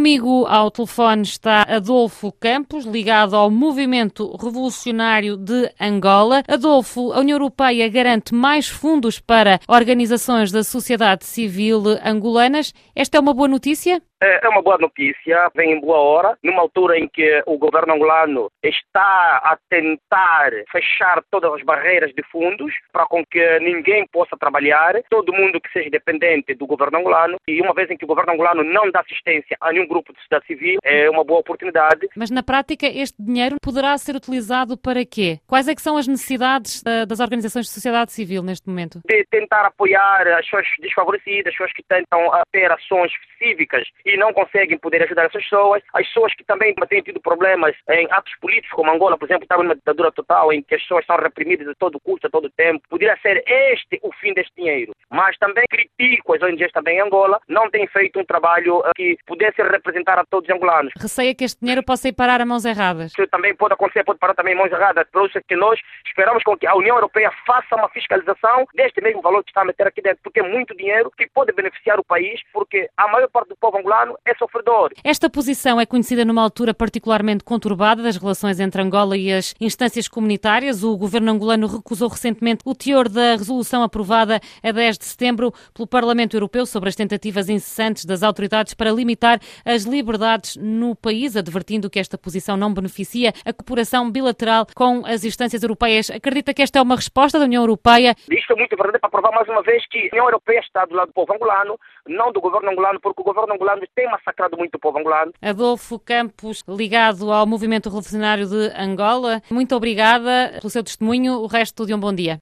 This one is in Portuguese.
comigo ao telefone está Adolfo Campos, ligado ao Movimento Revolucionário de Angola. Adolfo, a União Europeia garante mais fundos para organizações da sociedade civil angolanas. Esta é uma boa notícia? É, é uma boa notícia, vem em boa hora, numa altura em que o governo angolano está a tentar fechar todas as barreiras de fundos para com que ninguém possa trabalhar, todo mundo que seja dependente do governo angolano, e uma vez em que o governo angolano não dá assistência a nenhum grupo de sociedade civil, é uma boa oportunidade. Mas na prática este dinheiro poderá ser utilizado para quê? Quais é que são as necessidades das organizações de sociedade civil neste momento? De tentar apoiar as pessoas desfavorecidas, as pessoas que tentam ter ações cívicas e não conseguem poder ajudar essas pessoas, as pessoas que também têm tido problemas em atos políticos, como Angola, por exemplo, estava numa ditadura total em que as pessoas são reprimidas a todo custo, a todo tempo, poderia ser este o fim deste dinheiro. Mas também critico as ONGs também em Angola, não têm feito um trabalho eh, que pudesse representar a todos os angolanos. Receia que este dinheiro possa ir parar a mãos erradas. Isso também pode acontecer, pode parar também a mãos erradas. Por isso é que nós esperamos com que a União Europeia faça uma fiscalização deste mesmo valor que está a meter aqui dentro, porque é muito dinheiro que pode beneficiar o país, porque a maior parte do povo angolano é sofredor. Esta posição é conhecida numa altura particularmente conturbada das relações entre Angola e as instâncias comunitárias. O governo angolano recusou recentemente o teor da resolução aprovada a 10 de setembro pelo Parlamento Europeu sobre as tentativas incessantes das autoridades para limitar as liberdades no país, advertindo que esta posição não beneficia a cooperação bilateral com as instâncias europeias. Acredita que esta é uma resposta da União Europeia? Isto é muito verdade para provar mais uma vez que a União Europeia está do lado do povo angolano, não do governo angolano, porque o governo angolano tem massacrado muito o povo angolano. Adolfo Campos, ligado ao Movimento Revolucionário de Angola, muito obrigada pelo seu testemunho. O resto de um bom dia.